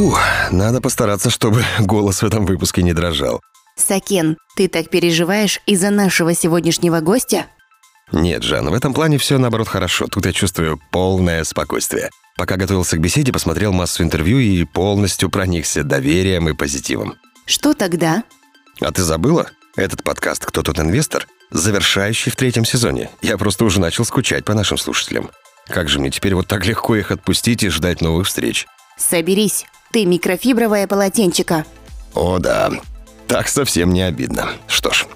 Фу, надо постараться, чтобы голос в этом выпуске не дрожал. Сакен, ты так переживаешь из-за нашего сегодняшнего гостя? Нет, Жан, в этом плане все наоборот хорошо. Тут я чувствую полное спокойствие. Пока готовился к беседе, посмотрел массу интервью и полностью проникся доверием и позитивом. Что тогда? А ты забыла? Этот подкаст «Кто тут инвестор?» завершающий в третьем сезоне. Я просто уже начал скучать по нашим слушателям. Как же мне теперь вот так легко их отпустить и ждать новых встреч? Соберись, ты микрофибровое полотенчико. О да, так совсем не обидно. Что ж,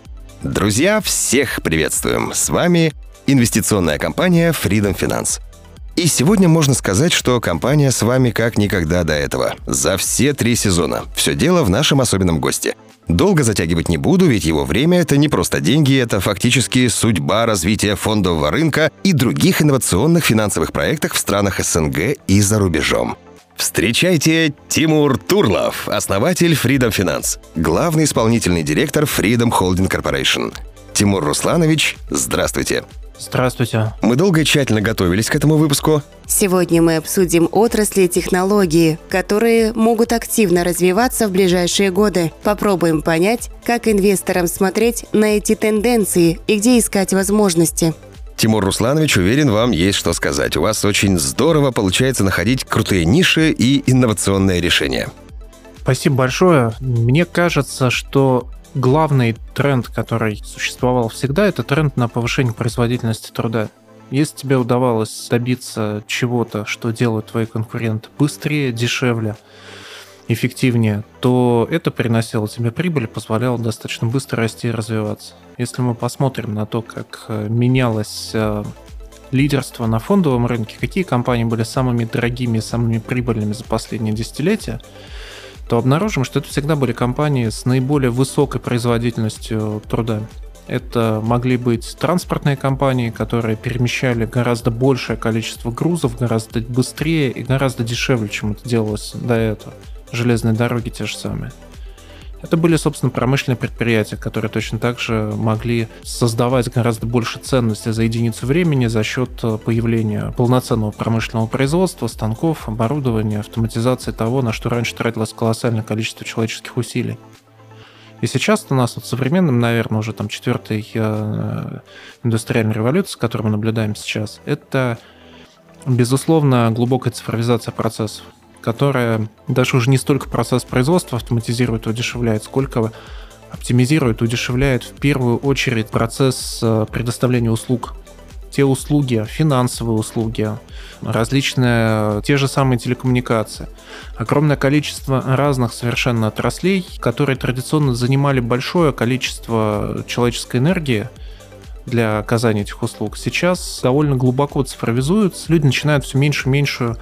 друзья, всех приветствуем. С вами инвестиционная компания Freedom Finance. И сегодня можно сказать, что компания с вами как никогда до этого. За все три сезона. Все дело в нашем особенном госте. Долго затягивать не буду, ведь его время — это не просто деньги, это фактически судьба развития фондового рынка и других инновационных финансовых проектов в странах СНГ и за рубежом. Встречайте Тимур Турлов, основатель Freedom Finance, главный исполнительный директор Freedom Holding Corporation. Тимур Русланович, здравствуйте. Здравствуйте. Мы долго и тщательно готовились к этому выпуску. Сегодня мы обсудим отрасли и технологии, которые могут активно развиваться в ближайшие годы. Попробуем понять, как инвесторам смотреть на эти тенденции и где искать возможности. Тимур Русланович, уверен, вам есть что сказать. У вас очень здорово получается находить крутые ниши и инновационные решения. Спасибо большое. Мне кажется, что главный тренд, который существовал всегда, это тренд на повышение производительности труда. Если тебе удавалось добиться чего-то, что делают твои конкуренты быстрее, дешевле, эффективнее, то это приносило тебе прибыль, позволяло достаточно быстро расти и развиваться. Если мы посмотрим на то, как э, менялось э, лидерство на фондовом рынке, какие компании были самыми дорогими, самыми прибыльными за последние десятилетия, то обнаружим, что это всегда были компании с наиболее высокой производительностью труда. Это могли быть транспортные компании, которые перемещали гораздо большее количество грузов, гораздо быстрее и гораздо дешевле, чем это делалось до этого. Железные дороги те же самые. Это были, собственно, промышленные предприятия, которые точно так же могли создавать гораздо больше ценности за единицу времени за счет э, появления полноценного промышленного производства, станков, оборудования, автоматизации того, на что раньше тратилось колоссальное количество человеческих усилий. И сейчас у нас вот современным, наверное, уже там четвертой э, индустриальной революции, которую мы наблюдаем сейчас, это, безусловно, глубокая цифровизация процессов которая даже уже не столько процесс производства автоматизирует и удешевляет, сколько оптимизирует, удешевляет в первую очередь процесс э, предоставления услуг. Те услуги, финансовые услуги, различные, те же самые телекоммуникации. Огромное количество разных совершенно отраслей, которые традиционно занимали большое количество человеческой энергии, для оказания этих услуг, сейчас довольно глубоко цифровизуются, люди начинают все меньше и меньше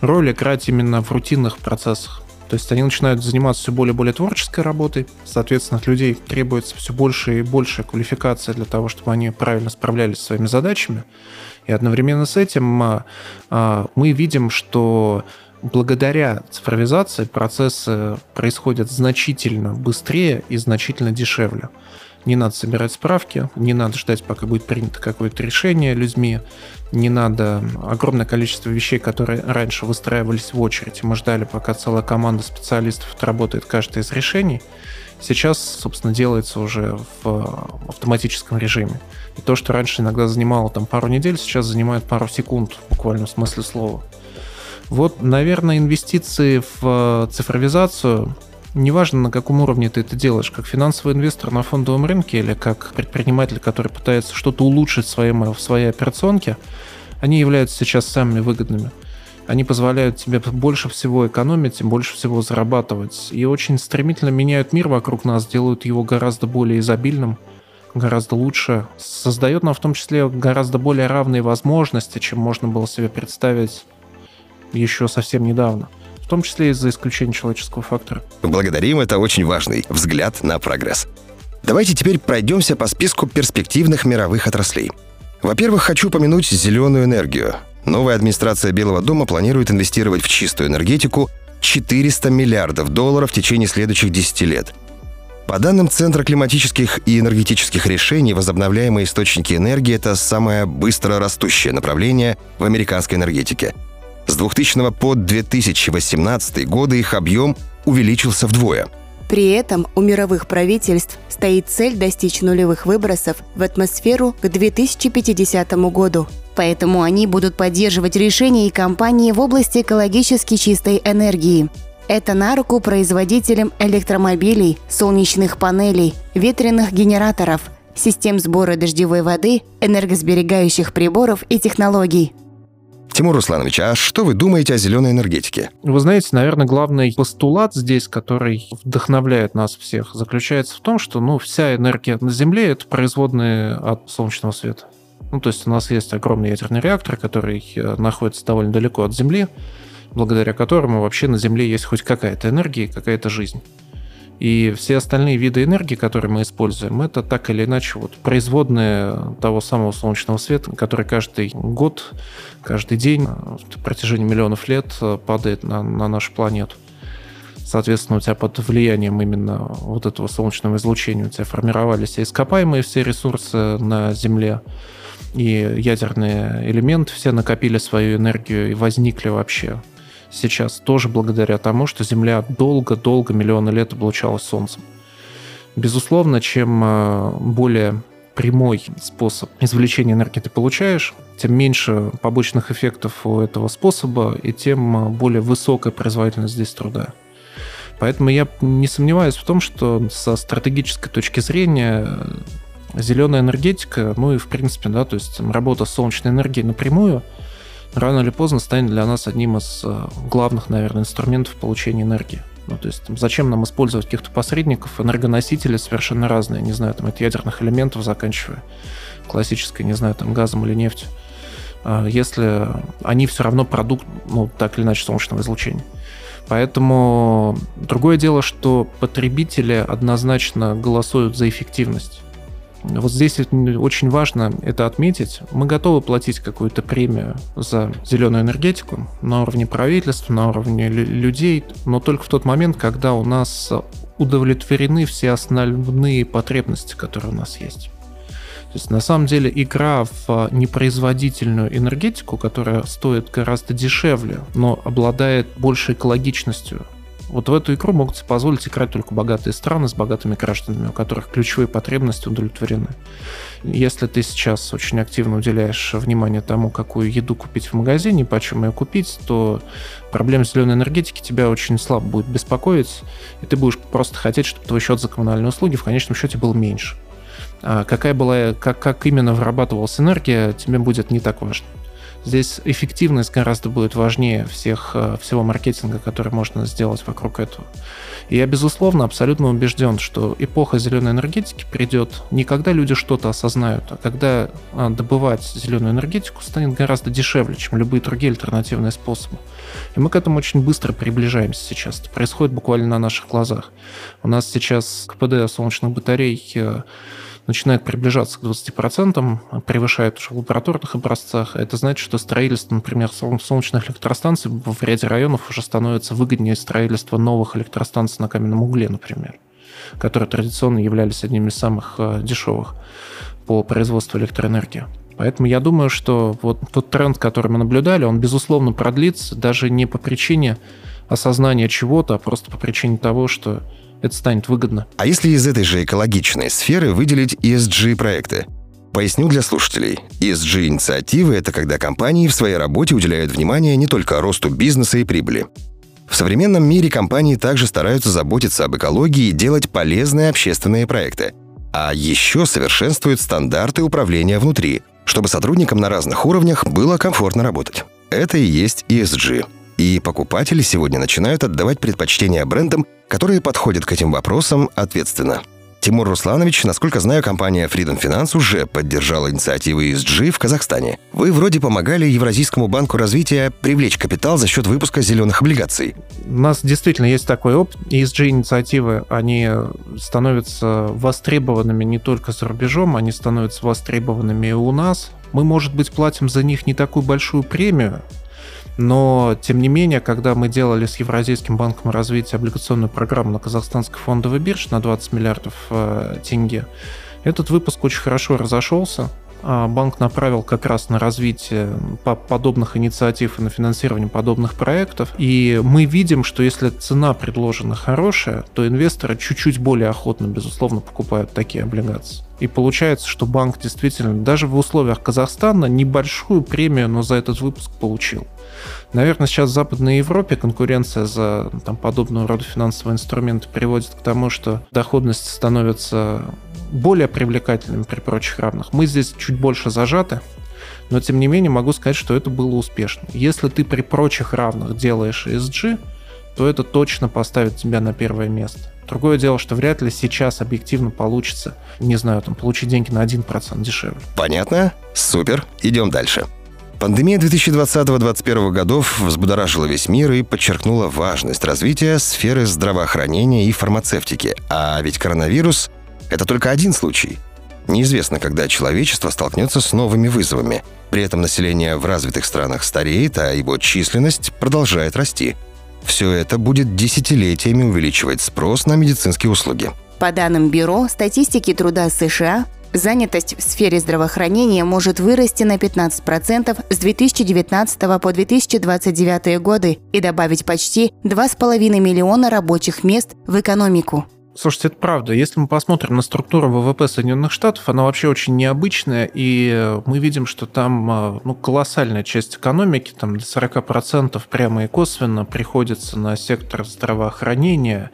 роль играть именно в рутинных процессах. То есть они начинают заниматься все более и более творческой работой. Соответственно, от людей требуется все больше и больше квалификация для того, чтобы они правильно справлялись со своими задачами. И одновременно с этим а, а, мы видим, что благодаря цифровизации процессы происходят значительно быстрее и значительно дешевле. Не надо собирать справки, не надо ждать, пока будет принято какое-то решение людьми, не надо огромное количество вещей, которые раньше выстраивались в очередь. Мы ждали, пока целая команда специалистов отработает каждое из решений. Сейчас, собственно, делается уже в автоматическом режиме. И то, что раньше иногда занимало там пару недель, сейчас занимает пару секунд в буквальном смысле слова. Вот, наверное, инвестиции в цифровизацию неважно, на каком уровне ты это делаешь, как финансовый инвестор на фондовом рынке или как предприниматель, который пытается что-то улучшить в своей, в своей операционке, они являются сейчас самыми выгодными. Они позволяют тебе больше всего экономить и больше всего зарабатывать. И очень стремительно меняют мир вокруг нас, делают его гораздо более изобильным, гораздо лучше. Создает нам в том числе гораздо более равные возможности, чем можно было себе представить еще совсем недавно в том числе из-за исключения человеческого фактора. Благодарим, это очень важный взгляд на прогресс. Давайте теперь пройдемся по списку перспективных мировых отраслей. Во-первых, хочу упомянуть зеленую энергию. Новая администрация Белого дома планирует инвестировать в чистую энергетику 400 миллиардов долларов в течение следующих 10 лет. По данным Центра климатических и энергетических решений, возобновляемые источники энергии – это самое быстро растущее направление в американской энергетике – С 2000 по 2018 годы их объем увеличился вдвое. При этом у мировых правительств стоит цель достичь нулевых выбросов в атмосферу к 2050 году. Поэтому они будут поддерживать решения и компании в области экологически чистой энергии. Это на руку производителям электромобилей, солнечных панелей, ветряных генераторов, систем сбора дождевой воды, энергосберегающих приборов и технологий. Тимур Русланович, а что вы думаете о зеленой энергетике? Вы знаете, наверное, главный постулат здесь, который вдохновляет нас всех, заключается в том, что ну, вся энергия на Земле — это производные от солнечного света. Ну, то есть у нас есть огромный ядерный реактор, который э, находится довольно далеко от Земли, благодаря которому вообще на Земле есть хоть какая-то энергия и какая-то жизнь. И все остальные виды энергии, которые мы используем, это так или иначе вот производные того самого солнечного света, который каждый год, каждый день в протяжении миллионов лет падает на, на нашу планету. Соответственно, у тебя под влиянием именно вот этого солнечного излучения у тебя формировались ископаемые все ресурсы на Земле, и ядерные элементы все накопили свою энергию и возникли вообще сейчас тоже благодаря тому, что Земля долго-долго, миллионы лет облучалась Солнцем. Безусловно, чем э, более прямой способ извлечения энергии ты получаешь, тем меньше побочных эффектов у этого способа, и тем э, более высокая производительность здесь труда. Поэтому я не сомневаюсь в том, что со стратегической точки зрения э, зеленая энергетика, ну и в принципе, да, то есть работа солнечной энергией напрямую – рано или поздно станет для нас одним из э, главных, наверное, инструментов получения энергии. Ну, то есть там, зачем нам использовать каких-то посредников? Энергоносители совершенно разные, не знаю, там от ядерных элементов заканчивая классической, не знаю, там газом или нефтью. А если они все равно продукт, ну, так или иначе, солнечного излучения. Поэтому другое дело, что потребители однозначно голосуют за эффективность. Вот здесь очень важно это отметить. Мы готовы платить какую-то премию за зеленую энергетику на уровне правительства, на уровне людей, но только в тот момент, когда у нас удовлетворены все основные потребности, которые у нас есть. То есть на самом деле игра в непроизводительную энергетику, которая стоит гораздо дешевле, но обладает большей экологичностью, вот в эту игру могут позволить играть только богатые страны с богатыми гражданами, у которых ключевые потребности удовлетворены. Если ты сейчас очень активно уделяешь внимание тому, какую еду купить в магазине, почем ее купить, то проблема зеленой энергетики тебя очень слабо будет беспокоить, и ты будешь просто хотеть, чтобы твой счет за коммунальные услуги в конечном счете был меньше. А какая была, как, как именно вырабатывалась энергия, тебе будет не так важно. Здесь эффективность гораздо будет важнее всех, э, всего маркетинга, который можно сделать вокруг этого. И я, безусловно, абсолютно убежден, что эпоха зеленой энергетики придет не когда люди что-то осознают, а когда а, добывать зеленую энергетику станет гораздо дешевле, чем любые другие альтернативные способы. И мы к этому очень быстро приближаемся сейчас. Это происходит буквально на наших глазах. У нас сейчас КПД солнечных батарей э, начинает приближаться к 20%, превышает уже в лабораторных образцах. Это значит, что строительство, например, солнечных электростанций в ряде районов уже становится выгоднее строительства новых электростанций на каменном угле, например, которые традиционно являлись одними из самых э, дешевых по производству электроэнергии. Поэтому я думаю, что вот тот тренд, который мы наблюдали, он, безусловно, продлится даже не по причине осознания чего-то, а просто по причине того, что это станет выгодно. А если из этой же экологичной сферы выделить ESG-проекты? Поясню для слушателей. ESG-инициативы – это когда компании в своей работе уделяют внимание не только росту бизнеса и прибыли. В современном мире компании также стараются заботиться об экологии и делать полезные общественные проекты. А еще совершенствуют стандарты управления внутри, чтобы сотрудникам на разных уровнях было комфортно работать. Это и есть ESG. И покупатели сегодня начинают отдавать предпочтение брендам, которые подходят к этим вопросам ответственно. Тимур Русланович, насколько знаю, компания Freedom Finance уже поддержала инициативы ESG в Казахстане. Вы вроде помогали Евразийскому банку развития привлечь капитал за счет выпуска зеленых облигаций. У нас действительно есть такой опыт. ESG-инициативы, они становятся востребованными не только за рубежом, они становятся востребованными и у нас. Мы, может быть, платим за них не такую большую премию, но, тем не менее, когда мы делали с Евразийским банком развития облигационную программу на казахстанской фондовой бирже на 20 миллиардов э, тенге, этот выпуск очень хорошо разошелся. А, банк направил как раз на развитие подобных инициатив и на финансирование подобных проектов. И мы видим, что если цена предложена хорошая, то инвесторы чуть-чуть более охотно, безусловно, покупают такие облигации. И получается, что банк действительно даже в условиях Казахстана небольшую премию, но за этот выпуск получил. Наверное, сейчас в Западной Европе конкуренция за там, подобного рода финансовые инструменты приводит к тому, что доходность становится более привлекательными при прочих равных. Мы здесь чуть больше зажаты, но тем не менее могу сказать, что это было успешно. Если ты при прочих равных делаешь ESG, то это точно поставит тебя на первое место. Другое дело, что вряд ли сейчас объективно получится, не знаю, там, получить деньги на 1% дешевле. Понятно? Супер. Идем дальше. Пандемия 2020-2021 годов взбудоражила весь мир и подчеркнула важность развития сферы здравоохранения и фармацевтики. А ведь коронавирус — это только один случай. Неизвестно, когда человечество столкнется с новыми вызовами. При этом население в развитых странах стареет, а его численность продолжает расти. Все это будет десятилетиями увеличивать спрос на медицинские услуги. По данным Бюро статистики труда США, Занятость в сфере здравоохранения может вырасти на 15% с 2019 по 2029 годы и добавить почти 2,5 миллиона рабочих мест в экономику. Слушайте, это правда. Если мы посмотрим на структуру ВВП Соединенных Штатов, она вообще очень необычная, и мы видим, что там а, ну, колоссальная часть экономики, там до 40% прямо и косвенно приходится на сектор здравоохранения,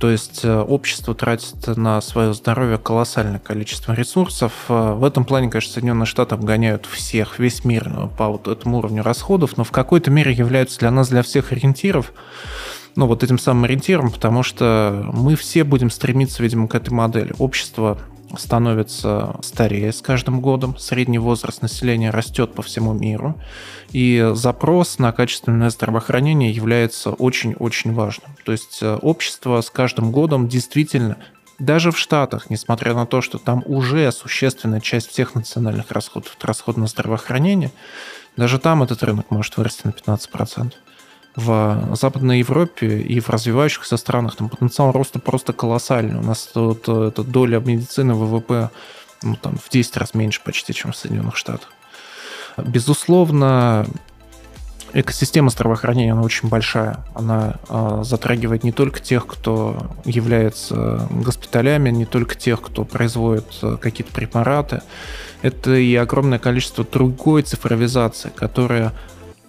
то есть э, общество тратит на свое здоровье колоссальное количество ресурсов. Э, в этом плане, конечно, Соединенные Штаты обгоняют всех, весь мир э, по вот этому уровню расходов, но в какой-то мере являются для нас, для всех ориентиров, ну, вот этим самым ориентиром, потому что мы все будем стремиться, видимо, к этой модели. Общество становится старее с каждым годом, средний возраст населения растет по всему миру, и запрос на качественное здравоохранение является очень-очень важным. То есть э, общество с каждым годом действительно даже в Штатах, несмотря на то, что там уже существенная часть всех национальных расходов, расход на здравоохранение, даже там этот рынок может вырасти на 15% в Западной Европе и в развивающихся странах там потенциал роста просто колоссальный. У нас тут эта доля медицины ВВП ну, там, в 10 раз меньше почти, чем в Соединенных Штатах. Безусловно, экосистема здравоохранения, она очень большая. Она э, затрагивает не только тех, кто является госпиталями, не только тех, кто производит э, какие-то препараты. Это и огромное количество другой цифровизации, которая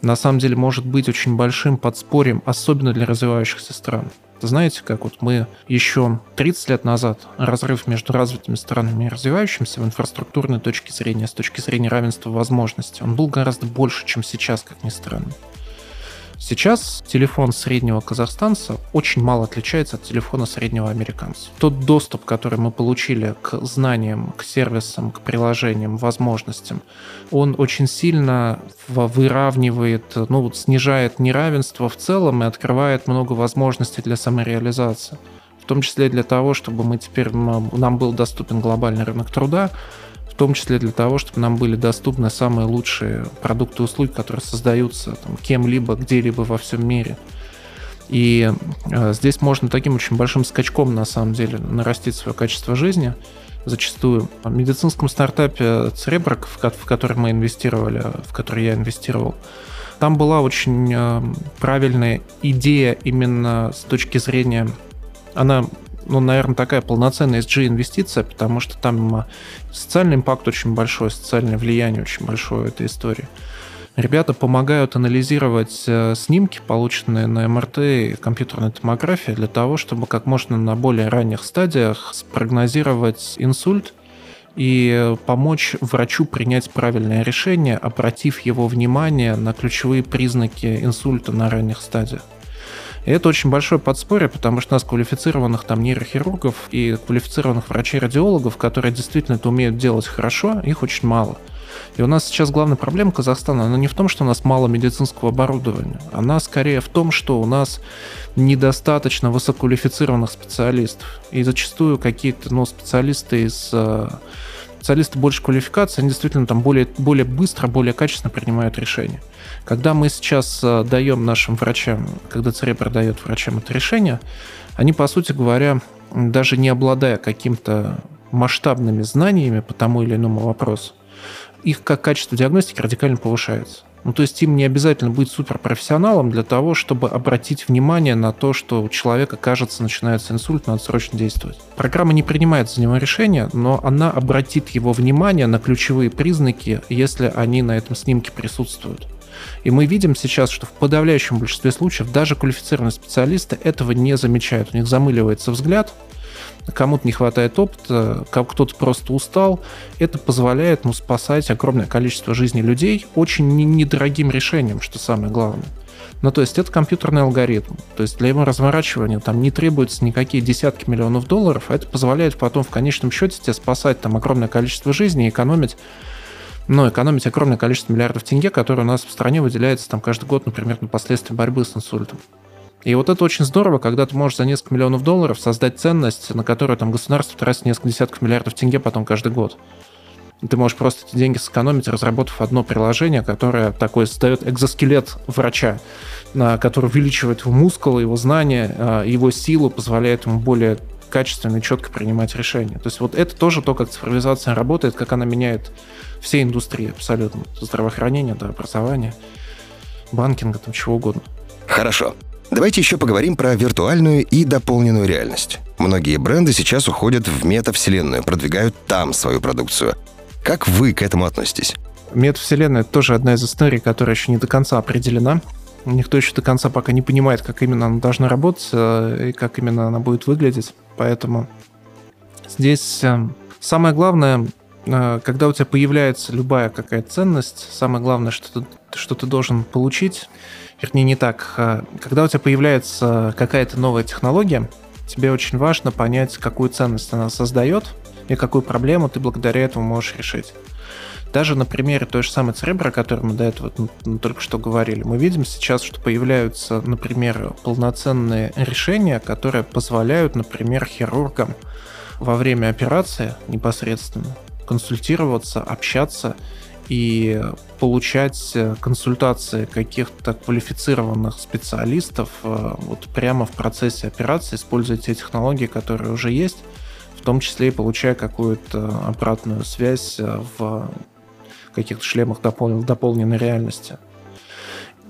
на самом деле может быть очень большим подспорьем, особенно для развивающихся стран. Знаете, как вот мы еще 30 лет назад разрыв между развитыми странами и развивающимися в инфраструктурной точке зрения, с точки зрения равенства возможностей, он был гораздо больше, чем сейчас, как ни странно. Сейчас телефон среднего казахстанца очень мало отличается от телефона среднего американца. Тот доступ, который мы получили к знаниям, к сервисам, к приложениям, возможностям, он очень сильно выравнивает, ну вот снижает неравенство в целом и открывает много возможностей для самореализации. В том числе для того, чтобы мы теперь нам был доступен глобальный рынок труда, в том числе для того, чтобы нам были доступны самые лучшие продукты и услуги, которые создаются там, кем-либо, где-либо во всем мире. И э, здесь можно таким очень большим скачком, на самом деле, нарастить свое качество жизни. Зачастую в медицинском стартапе Церебрак, в, в который мы инвестировали, в который я инвестировал, там была очень э, правильная идея именно с точки зрения... Она ну, наверное, такая полноценная SG-инвестиция, потому что там социальный импакт очень большой, социальное влияние очень большое этой истории. Ребята помогают анализировать э, снимки, полученные на МРТ и компьютерной томографии, для того, чтобы как можно на более ранних стадиях спрогнозировать инсульт и помочь врачу принять правильное решение, обратив его внимание на ключевые признаки инсульта на ранних стадиях. И это очень большое подспорье, потому что у нас квалифицированных там нейрохирургов и квалифицированных врачей-радиологов, которые действительно это умеют делать хорошо, их очень мало. И у нас сейчас главная проблема Казахстана, она не в том, что у нас мало медицинского оборудования, она скорее в том, что у нас недостаточно высококвалифицированных специалистов. И зачастую какие-то ну, специалисты из э, специалисты больше квалификации, они действительно там более, более быстро, более качественно принимают решения. Когда мы сейчас э, даем нашим врачам, когда Церебр дает врачам это решение, они, по сути говоря, даже не обладая каким-то масштабными знаниями по тому или иному вопросу, их как качество диагностики радикально повышается. Ну, то есть им не обязательно быть суперпрофессионалом для того, чтобы обратить внимание на то, что у человека, кажется, начинается инсульт, надо срочно действовать. Программа не принимает за него решение, но она обратит его внимание на ключевые признаки, если они на этом снимке присутствуют. И мы видим сейчас, что в подавляющем большинстве случаев даже квалифицированные специалисты этого не замечают. У них замыливается взгляд, кому-то не хватает опыта, кто-то просто устал. Это позволяет ну, спасать огромное количество жизней людей очень недорогим решением, что самое главное. Ну, то есть это компьютерный алгоритм. То есть для его разворачивания там не требуются никакие десятки миллионов долларов, а это позволяет потом в конечном счете тебе спасать там огромное количество жизней и экономить но экономить огромное количество миллиардов тенге, которые у нас в стране выделяется там каждый год, например, на последствия борьбы с инсультом. И вот это очень здорово, когда ты можешь за несколько миллионов долларов создать ценность, на которую там государство тратит несколько десятков миллиардов тенге потом каждый год. Ты можешь просто эти деньги сэкономить, разработав одно приложение, которое такое создает экзоскелет врача, который увеличивает его мускулы, его знания, а, его силу, позволяет ему более качественно и четко принимать решения. То есть вот это тоже то, как цифровизация работает, как она меняет все индустрии абсолютно. Здравоохранение, до образования, банкинга, там чего угодно. Хорошо. Давайте еще поговорим про виртуальную и дополненную реальность. Многие бренды сейчас уходят в метавселенную, продвигают там свою продукцию. Как вы к этому относитесь? Метавселенная — это тоже одна из историй, которая еще не до конца определена. Никто еще до конца пока не понимает, как именно она должна работать э, и как именно она будет выглядеть. Поэтому здесь э, самое главное, э, когда у тебя появляется любая какая ценность, самое главное, что ты, что ты должен получить, вернее не так, а, когда у тебя появляется какая-то новая технология, тебе очень важно понять, какую ценность она создает и какую проблему ты благодаря этому можешь решить. Даже на примере той же самой Церебра, о которой мы до этого ну, только что говорили, мы видим сейчас, что появляются, например, полноценные решения, которые позволяют, например, хирургам во время операции непосредственно консультироваться, общаться и получать э, консультации каких-то квалифицированных специалистов э, вот прямо в процессе операции, используя те технологии, которые уже есть, в том числе и получая какую-то обратную связь э, в каких-то шлемах допол- дополненной реальности.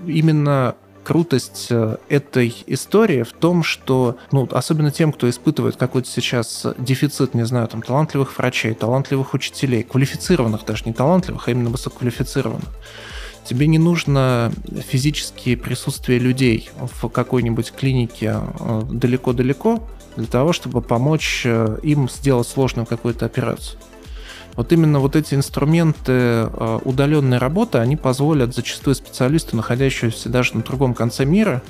Именно крутость э, этой истории в том, что, ну, особенно тем, кто испытывает какой-то сейчас дефицит, не знаю, там, талантливых врачей, талантливых учителей, квалифицированных даже, не талантливых, а именно высококвалифицированных, тебе не нужно физические присутствие людей в какой-нибудь клинике э, далеко-далеко для того, чтобы помочь э, им сделать сложную какую-то операцию. Вот именно вот эти инструменты э, удаленной работы, они позволят зачастую специалисту, находящемуся даже на другом конце мира,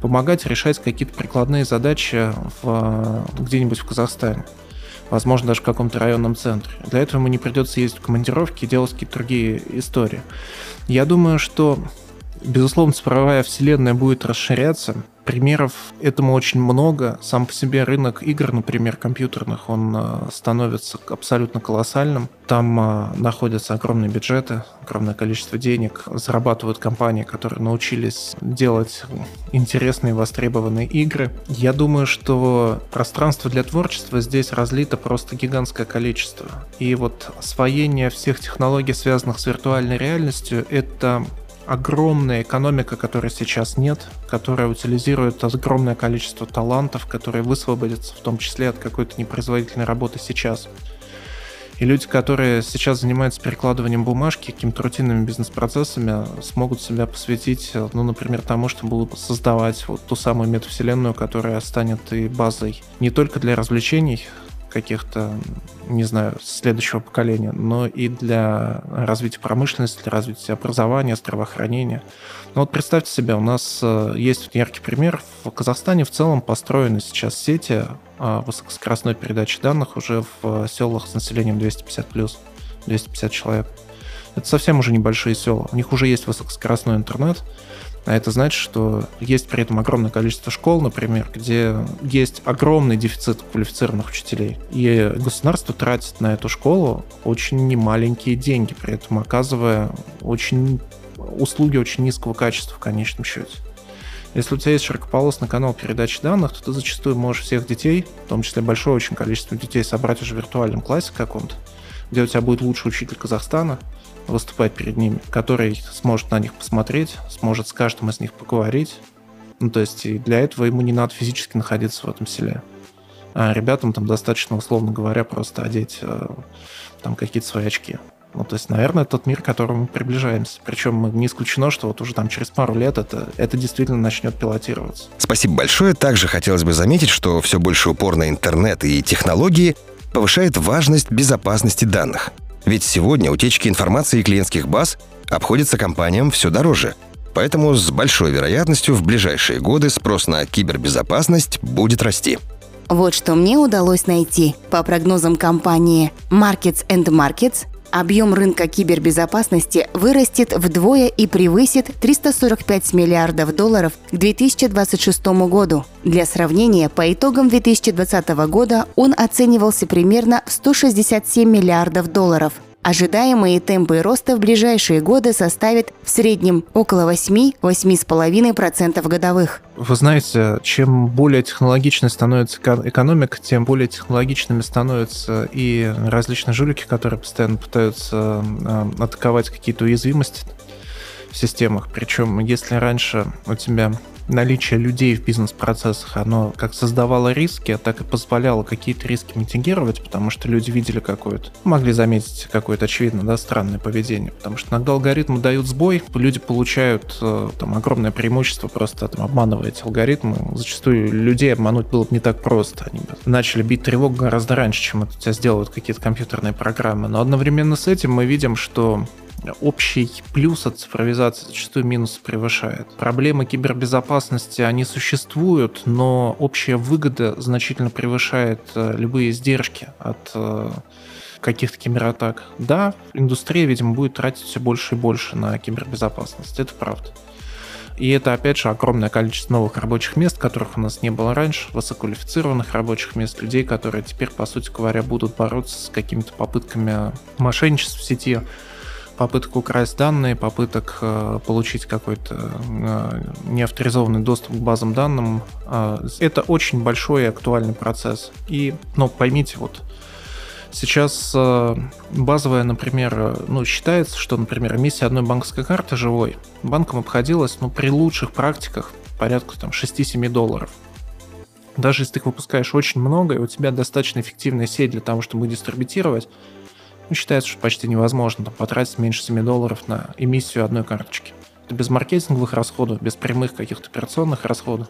помогать решать какие-то прикладные задачи в, где-нибудь в Казахстане. Возможно, даже в каком-то районном центре. Для этого ему не придется ездить в командировки и делать какие-то другие истории. Я думаю, что, безусловно, цифровая вселенная будет расширяться, Примеров этому очень много. Сам по себе рынок игр, например, компьютерных, он э, становится абсолютно колоссальным. Там э, находятся огромные бюджеты, огромное количество денег. Зарабатывают компании, которые научились делать интересные, востребованные игры. Я думаю, что пространство для творчества здесь разлито просто гигантское количество. И вот освоение всех технологий, связанных с виртуальной реальностью, это огромная экономика, которой сейчас нет, которая утилизирует огромное количество талантов, которые высвободятся в том числе от какой-то непроизводительной работы сейчас. И люди, которые сейчас занимаются перекладыванием бумажки, какими-то рутинными бизнес-процессами, смогут себя посвятить, ну, например, тому, что будут создавать вот ту самую метавселенную, которая станет и базой не только для развлечений, каких-то, не знаю, следующего поколения, но и для развития промышленности, для развития образования, здравоохранения. Ну вот представьте себе, у нас э, есть вот яркий пример. В Казахстане в целом построены сейчас сети а, высокоскоростной передачи данных уже в селах с населением 250 плюс, 250 человек. Это совсем уже небольшие села. У них уже есть высокоскоростной интернет, а это значит, что есть при этом огромное количество школ, например, где есть огромный дефицит квалифицированных учителей. И государство тратит на эту школу очень немаленькие деньги, при этом оказывая очень услуги очень низкого качества в конечном счете. Если у тебя есть широкополосный канал передачи данных, то ты зачастую можешь всех детей, в том числе большое очень количество детей, собрать уже в виртуальном классе каком-то, где у тебя будет лучший учитель Казахстана, выступать перед ними, который сможет на них посмотреть, сможет с каждым из них поговорить. Ну, то есть и для этого ему не надо физически находиться в этом селе. А ребятам там достаточно, условно говоря, просто одеть э, там какие-то свои очки. Ну, то есть, наверное, тот мир, к которому мы приближаемся. Причем не исключено, что вот уже там через пару лет это, это действительно начнет пилотироваться. Спасибо большое. Также хотелось бы заметить, что все больше упор на интернет и технологии повышает важность безопасности данных. Ведь сегодня утечки информации клиентских баз обходятся компаниям все дороже. Поэтому с большой вероятностью в ближайшие годы спрос на кибербезопасность будет расти. Вот что мне удалось найти. По прогнозам компании Markets and Markets, объем рынка кибербезопасности вырастет вдвое и превысит 345 миллиардов долларов к 2026 году. Для сравнения, по итогам 2020 года он оценивался примерно в 167 миллиардов долларов – Ожидаемые темпы роста в ближайшие годы составят в среднем около 8-8,5% годовых. Вы знаете, чем более технологичной становится экономика, тем более технологичными становятся и различные жулики, которые постоянно пытаются э, атаковать какие-то уязвимости в системах. Причем, если раньше у тебя наличие людей в бизнес-процессах, оно как создавало риски, так и позволяло какие-то риски митигировать, потому что люди видели какое-то, могли заметить какое-то очевидно, да, странное поведение, потому что иногда алгоритмы дают сбой, люди получают э, там огромное преимущество, просто там обманывая эти алгоритмы. Зачастую людей обмануть было бы не так просто. Они начали бить тревогу гораздо раньше, чем это у тебя сделают какие-то компьютерные программы. Но одновременно с этим мы видим, что общий плюс от цифровизации зачастую минус превышает. Проблемы кибербезопасности, они существуют, но общая выгода значительно превышает э, любые издержки от э, каких-то кибератак. Да, индустрия, видимо, будет тратить все больше и больше на кибербезопасность, это правда. И это, опять же, огромное количество новых рабочих мест, которых у нас не было раньше, высококвалифицированных рабочих мест, людей, которые теперь, по сути говоря, будут бороться с какими-то попытками мошенничеств в сети, попыток украсть данные, попыток э, получить какой-то э, неавторизованный доступ к базам данным. Э, это очень большой и актуальный процесс. И, ну, поймите, вот сейчас базовая, например, ну, считается, что, например, эмиссия одной банковской карты живой банком обходилась, ну, при лучших практиках порядка там 6-7 долларов. Даже если ты их выпускаешь очень много, и у тебя достаточно эффективная сеть для того, чтобы дистрибутировать, ну, считается, что почти невозможно там, потратить меньше 7 долларов на эмиссию одной карточки. Это без маркетинговых расходов, без прямых каких-то операционных расходов.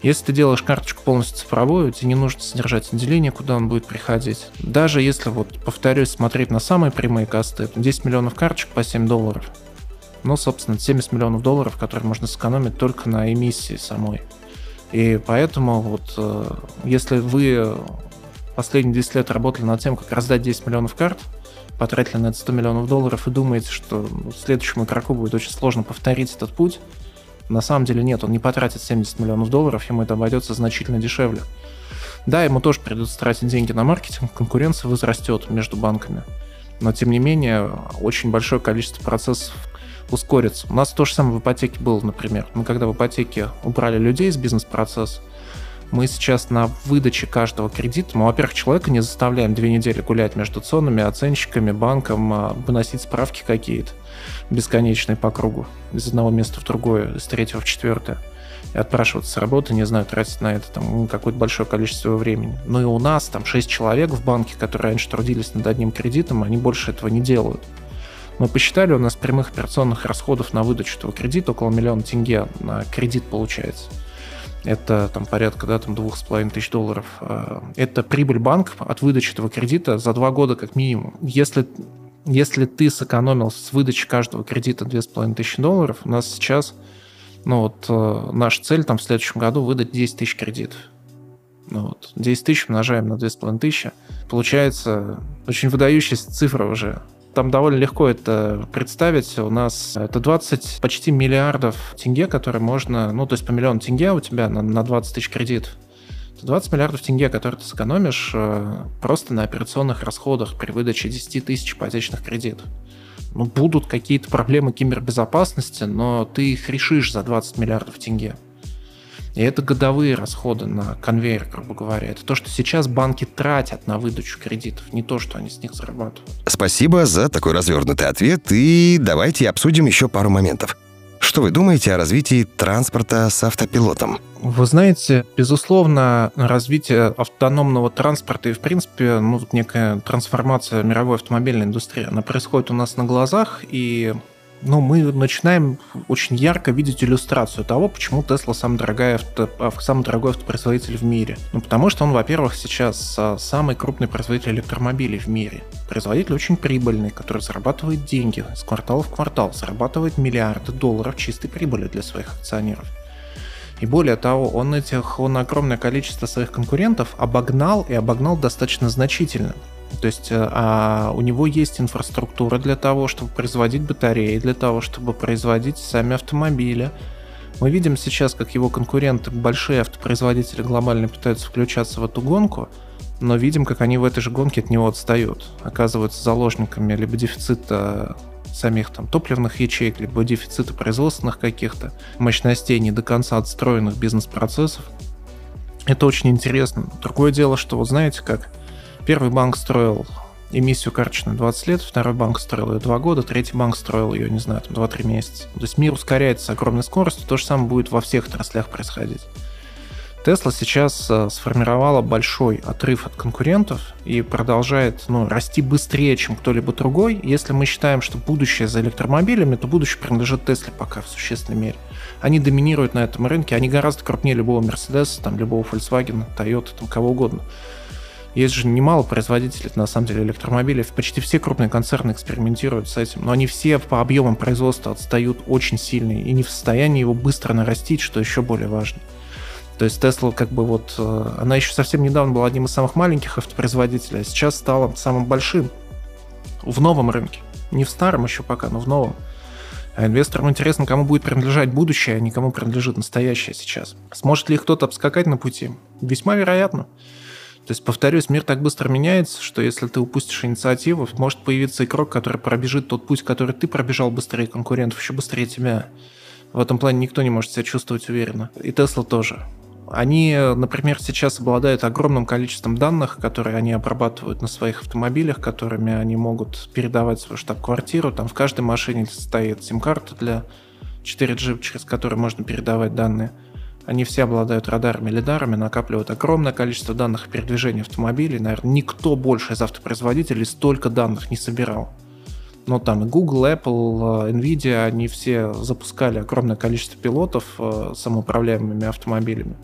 Если ты делаешь карточку полностью цифровую, тебе не нужно содержать отделение, куда он будет приходить. Даже если, вот, повторюсь, смотреть на самые прямые косты, 10 миллионов карточек по 7 долларов. Ну, собственно, 70 миллионов долларов, которые можно сэкономить только на эмиссии самой. И поэтому вот э, если вы последние 10 лет работали над тем, как раздать 10 миллионов карт, потратили на это 100 миллионов долларов и думаете, что следующему игроку будет очень сложно повторить этот путь, на самом деле нет, он не потратит 70 миллионов долларов, ему это обойдется значительно дешевле. Да, ему тоже придется тратить деньги на маркетинг, конкуренция возрастет между банками. Но, тем не менее, очень большое количество процессов ускорится. У нас то же самое в ипотеке было, например. Мы когда в ипотеке убрали людей из бизнес-процесса, мы сейчас на выдаче каждого кредита, мы, во-первых, человека не заставляем две недели гулять между ценами, оценщиками, банком, а, выносить справки какие-то бесконечные по кругу, из одного места в другое, из третьего в четвертое и отпрашиваться с работы, не знаю, тратить на это там какое-то большое количество времени. Ну и у нас там 6 человек в банке, которые раньше трудились над одним кредитом, они больше этого не делают. Мы посчитали, у нас прямых операционных расходов на выдачу этого кредита около миллиона тенге на кредит получается это там порядка да, там двух с половиной тысяч долларов. А, это прибыль банка от выдачи этого кредита за два года как минимум. Если, если ты сэкономил с выдачи каждого кредита две с половиной тысячи долларов, у нас сейчас ну вот, э, наша цель там в следующем году выдать 10 тысяч кредитов. Ну вот, 10 тысяч умножаем на 2500, получается очень выдающаяся цифра уже там довольно легко это представить. У нас это 20 почти миллиардов тенге, которые можно, ну, то есть по миллиону тенге у тебя на, на 20 тысяч кредит. 20 миллиардов тенге, которые ты сэкономишь э, просто на операционных расходах при выдаче 10 тысяч ипотечных кредитов. Ну, будут какие-то проблемы кибербезопасности, но ты их решишь за 20 миллиардов тенге. И это годовые расходы на конвейер, грубо говоря. Это то, что сейчас банки тратят на выдачу кредитов, не то, что они с них зарабатывают. Спасибо за такой развернутый ответ, и давайте обсудим еще пару моментов. Что вы думаете о развитии транспорта с автопилотом? Вы знаете, безусловно, развитие автономного транспорта и, в принципе, ну, некая трансформация мировой автомобильной индустрии, она происходит у нас на глазах, и ну, мы начинаем очень ярко видеть иллюстрацию того, почему Tesla самый, дорогой авто, самый дорогой автопроизводитель в мире. Ну, потому что он, во-первых, сейчас а, самый крупный производитель электромобилей в мире. Производитель очень прибыльный, который зарабатывает деньги с квартала в квартал, зарабатывает миллиарды долларов чистой прибыли для своих акционеров. И более того, он этих, он огромное количество своих конкурентов обогнал и обогнал достаточно значительно. То есть э, а у него есть инфраструктура для того, чтобы производить батареи, для того, чтобы производить сами автомобили. Мы видим сейчас, как его конкуренты, большие автопроизводители глобально пытаются включаться в эту гонку, но видим, как они в этой же гонке от него отстают. Оказываются заложниками либо дефицита самих там топливных ячеек, либо дефицита производственных каких-то мощностей, не до конца отстроенных бизнес-процессов. Это очень интересно. Другое дело, что вот знаете как, Первый банк строил эмиссию карточную 20 лет, второй банк строил ее 2 года, третий банк строил ее, не знаю, там 2-3 месяца. То есть мир ускоряется с огромной скоростью, то же самое будет во всех отраслях происходить. Тесла сейчас э, сформировала большой отрыв от конкурентов и продолжает ну, расти быстрее, чем кто-либо другой. Если мы считаем, что будущее за электромобилями, то будущее принадлежит Тесле пока в существенной мере. Они доминируют на этом рынке, они гораздо крупнее любого Mercedes, там, любого Volkswagen, Toyota, там, кого угодно. Есть же немало производителей, на самом деле, электромобилей. Почти все крупные концерны экспериментируют с этим, но они все по объемам производства отстают очень сильно и не в состоянии его быстро нарастить, что еще более важно. То есть Tesla как бы вот, э, она еще совсем недавно была одним из самых маленьких автопроизводителей, а сейчас стала самым большим в новом рынке. Не в старом еще пока, но в новом. А инвесторам интересно, кому будет принадлежать будущее, а не кому принадлежит настоящее сейчас. Сможет ли их кто-то обскакать на пути? Весьма вероятно. То есть, повторюсь, мир так быстро меняется, что если ты упустишь инициативу, может появиться игрок, который пробежит тот путь, который ты пробежал быстрее конкурентов, еще быстрее тебя. В этом плане никто не может себя чувствовать уверенно. И Тесла тоже. Они, например, сейчас обладают огромным количеством данных, которые они обрабатывают на своих автомобилях, которыми они могут передавать свою штаб-квартиру. Там в каждой машине стоит сим-карта для 4G, через которую можно передавать данные. Они все обладают радарами, лидарами, накапливают огромное количество данных о передвижении автомобилей. Наверное, никто больше из автопроизводителей столько данных не собирал. Но там и Google, Apple, Nvidia, они все запускали огромное количество пилотов э, самоуправляемыми автомобилями.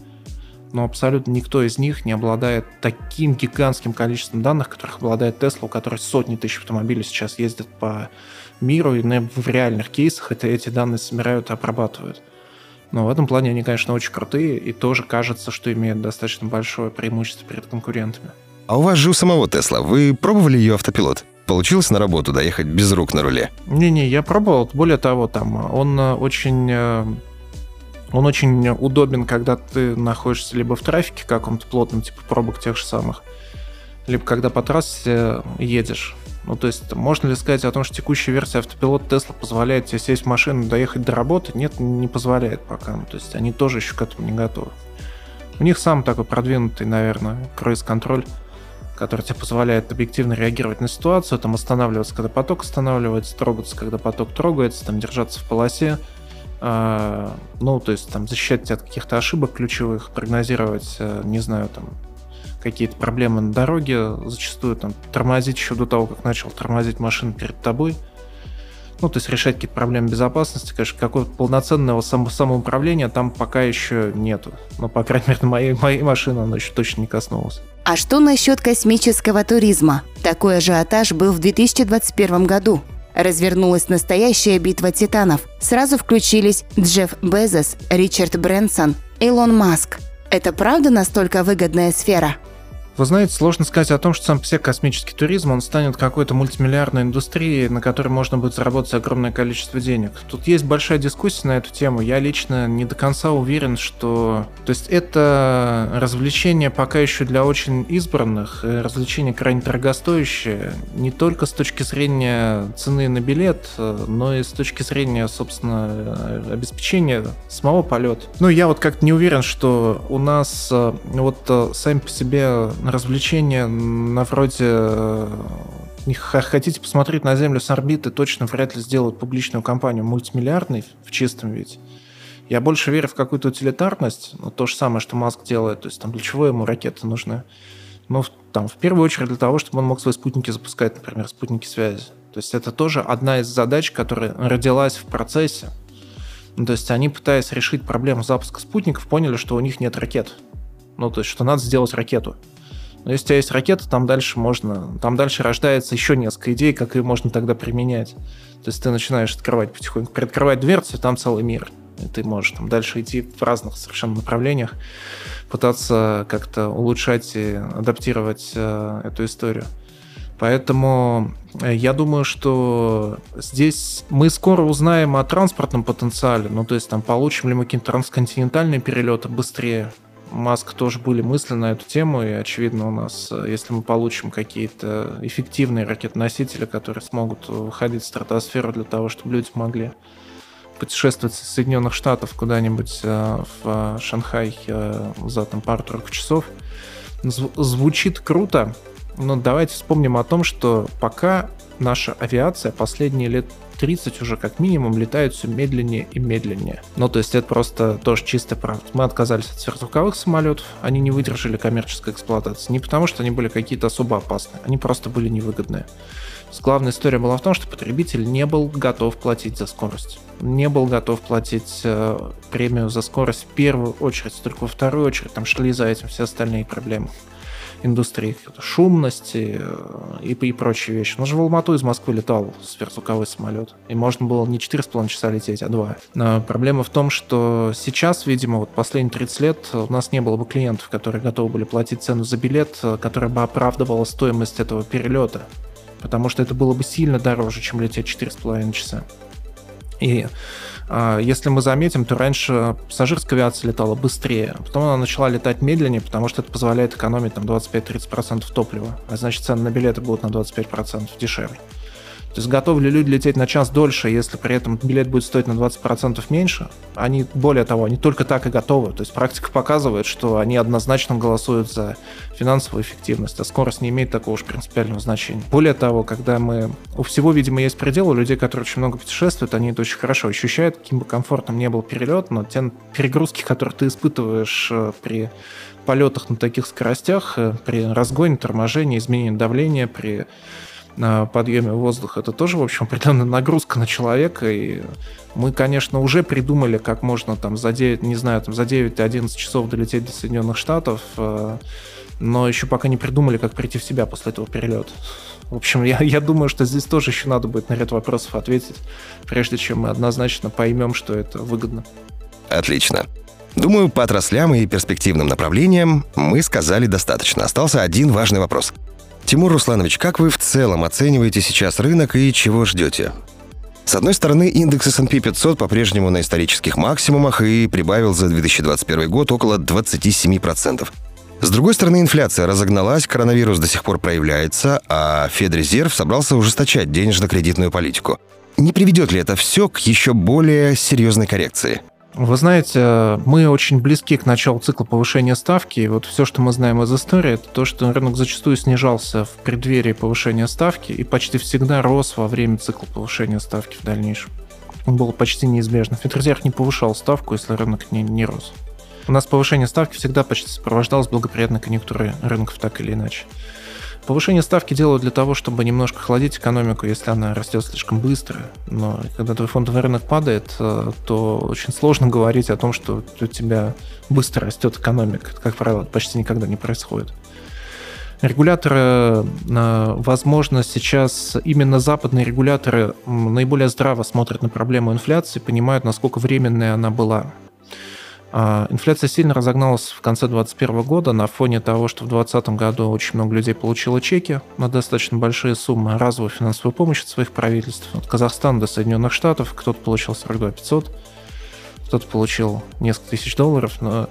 Но абсолютно никто из них не обладает таким гигантским количеством данных, которых обладает Tesla, у которой сотни тысяч автомобилей сейчас ездят по миру, и в реальных кейсах это, эти данные собирают и обрабатывают. Но в этом плане они, конечно, очень крутые, и тоже кажется, что имеют достаточно большое преимущество перед конкурентами. А у вас же у самого Тесла, вы пробовали ее автопилот? Получилось на работу доехать без рук на руле? Не-не, я пробовал. Более того, там он э, очень э, он очень удобен, когда ты находишься либо в трафике каком-то плотном, типа пробок тех же самых, либо когда по трассе едешь. Ну, то есть, можно ли сказать о том, что текущая версия автопилот Tesla позволяет тебе сесть в машину и доехать до работы? Нет, не позволяет пока. Ну, то есть, они тоже еще к этому не готовы. У них сам такой продвинутый, наверное, круиз-контроль, который тебе позволяет объективно реагировать на ситуацию, там останавливаться, когда поток останавливается, трогаться, когда поток трогается, там держаться в полосе, а, ну, то есть там защищать тебя от каких-то ошибок ключевых, прогнозировать, э, не знаю, там, какие-то проблемы на дороге, зачастую там тормозить еще до того, как начал тормозить машину перед тобой. Ну, то есть решать какие-то проблемы безопасности, конечно, какого-то полноценного само самоуправления там пока еще нету. Но, по крайней мере, моей, моей машине оно еще точно не коснулось. А что насчет космического туризма? Такой ажиотаж был в 2021 году. Развернулась настоящая битва титанов. Сразу включились Джефф Безос, Ричард Брэнсон, Илон Маск. Это правда настолько выгодная сфера? Вы знаете, сложно сказать о том, что сам по себе космический туризм, он станет какой-то мультимиллиардной индустрией, на которой можно будет заработать огромное количество денег. Тут есть большая дискуссия на эту тему. Я лично не до конца уверен, что... То есть это развлечение пока еще для очень избранных, развлечение крайне дорогостоящее, не только с точки зрения цены на билет, но и с точки зрения, собственно, обеспечения самого полета. Ну, я вот как-то не уверен, что у нас вот сами по себе развлечения на вроде э, хотите посмотреть на Землю с орбиты, точно вряд ли сделают публичную компанию мультимиллиардной в чистом виде. Я больше верю в какую-то утилитарность, ну, то же самое, что Маск делает, то есть там для чего ему ракеты нужны? Ну, там, в первую очередь для того, чтобы он мог свои спутники запускать, например, спутники связи. То есть это тоже одна из задач, которая родилась в процессе. Ну, то есть они, пытаясь решить проблему запуска спутников, поняли, что у них нет ракет. Ну, то есть, что надо сделать ракету. Но если у тебя есть ракета, там дальше можно, там дальше рождается еще несколько идей, как ее можно тогда применять. То есть ты начинаешь открывать потихоньку, приоткрывать дверцу, и там целый мир. И ты можешь там дальше идти в разных совершенно направлениях, пытаться как-то улучшать и адаптировать э, эту историю. Поэтому э, я думаю, что здесь мы скоро узнаем о транспортном потенциале. Ну, то есть там получим ли мы какие-то трансконтинентальные перелеты быстрее, Маск тоже были мысли на эту тему, и очевидно у нас, э, если мы получим какие-то эффективные ракетоносители, которые смогут выходить в стратосферу для того, чтобы люди могли путешествовать из Соединенных Штатов куда-нибудь э, в Шанхай э, за там пару-тройку часов, звучит круто, но давайте вспомним о том, что пока наша авиация последние лет 30 уже как минимум летают все медленнее и медленнее. Ну, то есть это просто тоже чистая правда. Мы отказались от сверхзвуковых самолетов, они не выдержали коммерческой эксплуатации. Не потому, что они были какие-то особо опасные, они просто были невыгодные. Главная история была в том, что потребитель не был готов платить за скорость. Не был готов платить э, премию за скорость в первую очередь, только во вторую очередь там шли за этим все остальные проблемы индустрии, шумности э, и, и прочие вещи. Он же в Алмату из Москвы летал сверхзвуковой самолет, и можно было не 4,5 часа лететь, а 2. Но проблема в том, что сейчас, видимо, вот последние 30 лет у нас не было бы клиентов, которые готовы были платить цену за билет, э, которая бы оправдывала стоимость этого перелета, потому что это было бы сильно дороже, чем лететь 4,5 часа. И а, если мы заметим, то раньше пассажирская авиация летала быстрее, потом она начала летать медленнее, потому что это позволяет экономить там 25-30% топлива, а значит цены на билеты будут на 25% дешевле. То есть готовы ли люди лететь на час дольше, если при этом билет будет стоить на 20% меньше? Они, более того, они только так и готовы. То есть практика показывает, что они однозначно голосуют за финансовую эффективность, а скорость не имеет такого уж принципиального значения. Более того, когда мы... У всего, видимо, есть предел, у людей, которые очень много путешествуют, они это очень хорошо ощущают, каким бы комфортным не был перелет, но те перегрузки, которые ты испытываешь э, при полетах на таких скоростях, э, при разгоне, торможении, изменении давления, при на подъеме воздуха, это тоже, в общем, определенная нагрузка на человека, и мы, конечно, уже придумали, как можно там за 9, не знаю, там за 9-11 часов долететь до Соединенных Штатов, э, но еще пока не придумали, как прийти в себя после этого перелета. В общем, я, я думаю, что здесь тоже еще надо будет на ряд вопросов ответить, прежде чем мы однозначно поймем, что это выгодно. Отлично. Думаю, по отраслям и перспективным направлениям мы сказали достаточно. Остался один важный вопрос – Тимур Русланович, как вы в целом оцениваете сейчас рынок и чего ждете? С одной стороны, индекс S&P 500 по-прежнему на исторических максимумах и прибавил за 2021 год около 27%. С другой стороны, инфляция разогналась, коронавирус до сих пор проявляется, а Федрезерв собрался ужесточать денежно-кредитную политику. Не приведет ли это все к еще более серьезной коррекции? Вы знаете, мы очень близки к началу цикла повышения ставки. И вот все, что мы знаем из истории, это то, что рынок зачастую снижался в преддверии повышения ставки и почти всегда рос во время цикла повышения ставки в дальнейшем. Он был почти неизбежно. Федрезерв не повышал ставку, если рынок не, не рос. У нас повышение ставки всегда почти сопровождалось благоприятной конъюнктурой рынков так или иначе. Повышение ставки делают для того, чтобы немножко охладить экономику, если она растет слишком быстро. Но когда твой фондовый рынок падает, э, то очень сложно говорить о том, что у тебя быстро растет экономика. Как правило, почти никогда не происходит. Регуляторы, э, возможно, сейчас именно западные регуляторы наиболее здраво смотрят на проблему инфляции, понимают, насколько временная она была. А инфляция сильно разогналась в конце 2021 года на фоне того, что в 2020 году очень много людей получило чеки на достаточно большие суммы, разовую финансовую помощь от своих правительств. От Казахстана до Соединенных Штатов кто-то получил 42 500, кто-то получил несколько тысяч долларов, но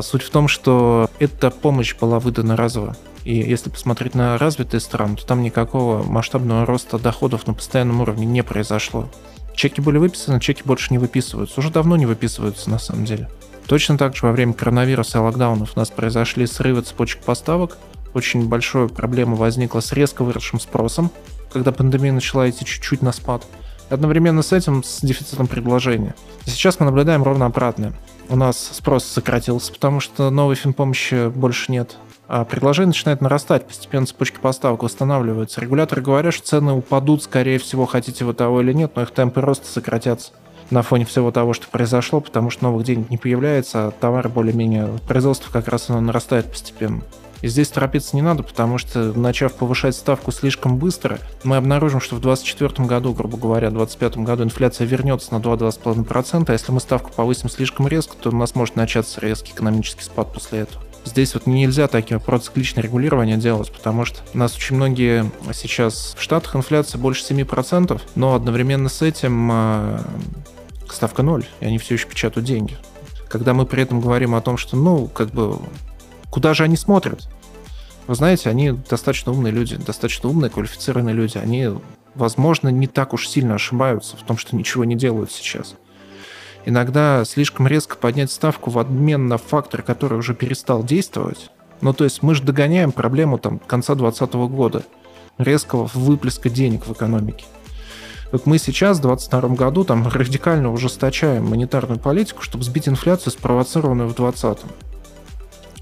суть в том, что эта помощь была выдана разово. И если посмотреть на развитые страны, то там никакого масштабного роста доходов на постоянном уровне не произошло. Чеки были выписаны, чеки больше не выписываются. Уже давно не выписываются на самом деле. Точно так же во время коронавируса и локдаунов у нас произошли срывы цепочек поставок. Очень большая проблема возникла с резко выросшим спросом, когда пандемия начала идти чуть-чуть на спад. Одновременно с этим с дефицитом предложения. Сейчас мы наблюдаем ровно обратное. У нас спрос сократился, потому что новой финпомощи больше нет. А предложение начинает нарастать, постепенно цепочки поставок восстанавливаются. Регуляторы говорят, что цены упадут, скорее всего, хотите вы того или нет, но их темпы роста сократятся на фоне всего того, что произошло, потому что новых денег не появляется, а товар более-менее, производство как раз оно нарастает постепенно. И здесь торопиться не надо, потому что, начав повышать ставку слишком быстро, мы обнаружим, что в 2024 году, грубо говоря, в 2025 году инфляция вернется на 2-2,5%, а если мы ставку повысим слишком резко, то у нас может начаться резкий экономический спад после этого. Здесь вот нельзя такие процикличное регулирование делать, потому что у нас очень многие сейчас в Штатах инфляция больше 7%, но одновременно с этим а, ставка ноль, и они все еще печатают деньги. Когда мы при этом говорим о том, что, ну, как бы, куда же они смотрят? Вы знаете, они достаточно умные люди, достаточно умные, квалифицированные люди. Они, возможно, не так уж сильно ошибаются в том, что ничего не делают сейчас. Иногда слишком резко поднять ставку в обмен на фактор, который уже перестал действовать. Ну, то есть мы же догоняем проблему там конца 2020 года резкого выплеска денег в экономике. Вот мы сейчас, в 2022 году, там радикально ужесточаем монетарную политику, чтобы сбить инфляцию, спровоцированную в 2020.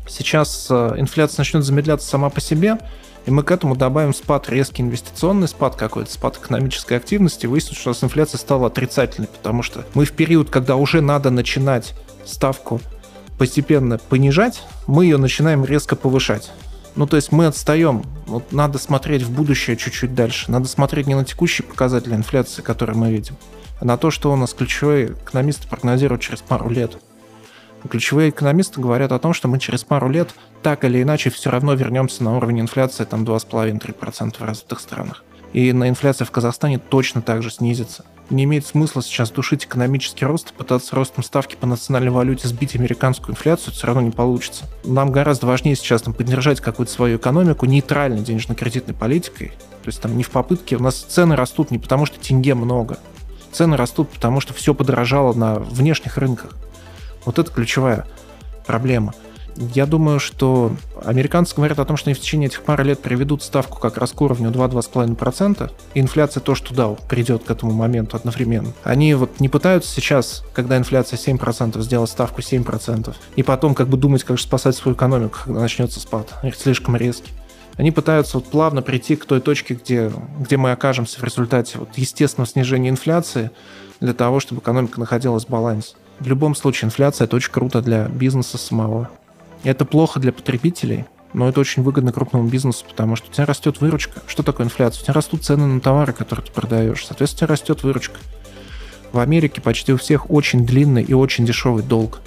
Сейчас э, инфляция начнет замедляться сама по себе, и мы к этому добавим спад, резкий инвестиционный спад какой-то, спад экономической активности, выяснится, что у нас инфляция стала отрицательной, потому что мы в период, когда уже надо начинать ставку постепенно понижать, мы ее начинаем резко повышать. Ну, то есть мы отстаем. Вот надо смотреть в будущее чуть-чуть дальше. Надо смотреть не на текущие показатели инфляции, которые мы видим, а на то, что у нас ключевые экономисты прогнозируют через пару лет. Ключевые экономисты говорят о том, что мы через пару лет так или иначе все равно вернемся на уровень инфляции там 2,5-3% в развитых странах. И на инфляция в Казахстане точно так же снизится не имеет смысла сейчас душить экономический рост, пытаться ростом ставки по национальной валюте сбить американскую инфляцию, все равно не получится. Нам гораздо важнее сейчас там, поддержать какую-то свою экономику нейтральной денежно-кредитной политикой. То есть там не в попытке, у нас цены растут не потому, что тенге много. Цены растут потому, что все подорожало на внешних рынках. Вот это ключевая проблема. Я думаю, что американцы говорят о том, что они в течение этих пары лет приведут ставку как раз к уровню 2-2,5%, и инфляция тоже туда придет к этому моменту одновременно. Они вот не пытаются сейчас, когда инфляция 7%, сделать ставку 7%, и потом как бы думать, как же спасать свою экономику, когда начнется спад. Их слишком резкий. Они пытаются вот плавно прийти к той точке, где, где мы окажемся в результате вот естественного снижения инфляции для того, чтобы экономика находилась в балансе. В любом случае, инфляция – это очень круто для бизнеса самого. Это плохо для потребителей, но это очень выгодно крупному бизнесу, потому что у тебя растет выручка. Что такое инфляция? У тебя растут цены на товары, которые ты продаешь. Соответственно, у тебя растет выручка. В Америке почти у всех очень длинный и очень дешевый долг.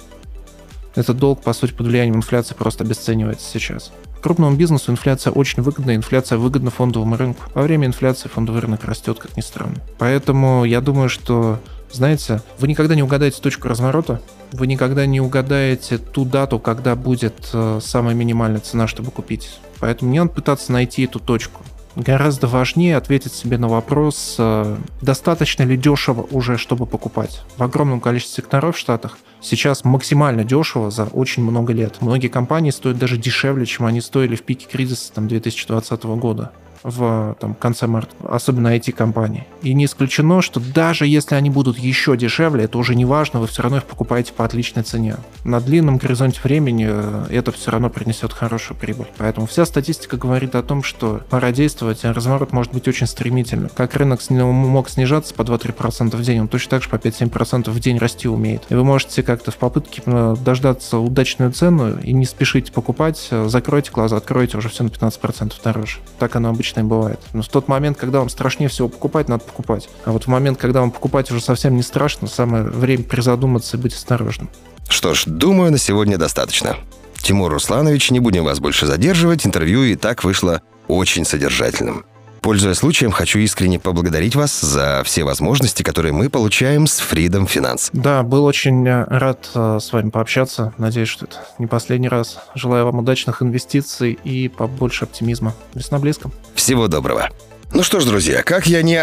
Этот долг, по сути, под влиянием инфляции просто обесценивается сейчас. Крупному бизнесу инфляция очень выгодна, инфляция выгодна фондовому рынку. Во время инфляции фондовый рынок растет, как ни странно. Поэтому я думаю, что знаете, вы никогда не угадаете точку разворота, вы никогда не угадаете ту дату, когда будет э, самая минимальная цена, чтобы купить. Поэтому не надо пытаться найти эту точку. Гораздо важнее ответить себе на вопрос, э, достаточно ли дешево уже, чтобы покупать. В огромном количестве секторов в Штатах сейчас максимально дешево за очень много лет. Многие компании стоят даже дешевле, чем они стоили в пике кризиса там, 2020 года в там, конце марта, особенно IT-компании. И не исключено, что даже если они будут еще дешевле, это уже не важно, вы все равно их покупаете по отличной цене. На длинном горизонте времени э, это все равно принесет хорошую прибыль. Поэтому вся статистика говорит о том, что пора действовать, а разворот может быть очень стремительным. Как рынок мог снижаться по 2-3% в день, он точно так же по 5-7% в день расти умеет. И вы можете как-то в попытке дождаться удачную цену и не спешить покупать, э, закройте глаза, откройте уже все на 15% дороже. Так оно обычно и бывает. Но в тот момент, когда вам страшнее всего покупать, надо покупать. А вот в момент, когда вам покупать уже совсем не страшно, самое время призадуматься и быть осторожным. Что ж, думаю, на сегодня достаточно. Тимур Русланович, не будем вас больше задерживать, интервью и так вышло очень содержательным. Пользуясь случаем, хочу искренне поблагодарить вас за все возможности, которые мы получаем с Freedom Finance. Да, был очень э, рад э, с вами пообщаться. Надеюсь, что это не последний раз. Желаю вам удачных инвестиций и побольше оптимизма. Весна близко. Всего доброго. Ну что ж, друзья, как я не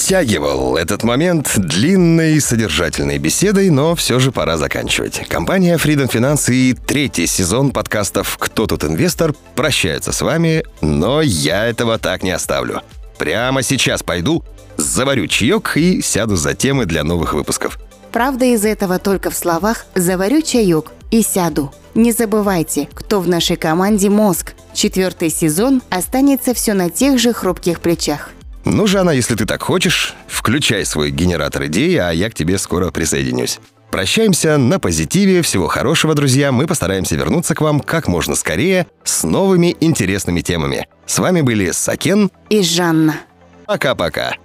оттягивал этот момент длинной содержательной беседой, но все же пора заканчивать. Компания Freedom Finance и третий сезон подкастов «Кто тут инвестор» прощаются с вами, но я этого так не оставлю. Прямо сейчас пойду, заварю чаек и сяду за темы для новых выпусков. Правда из этого только в словах «заварю чаек» и сяду. Не забывайте, кто в нашей команде мозг. Четвертый сезон останется все на тех же хрупких плечах. Ну, Жанна, если ты так хочешь, включай свой генератор идей, а я к тебе скоро присоединюсь. Прощаемся на позитиве. Всего хорошего, друзья. Мы постараемся вернуться к вам как можно скорее с новыми интересными темами. С вами были Сакен и Жанна. Пока-пока.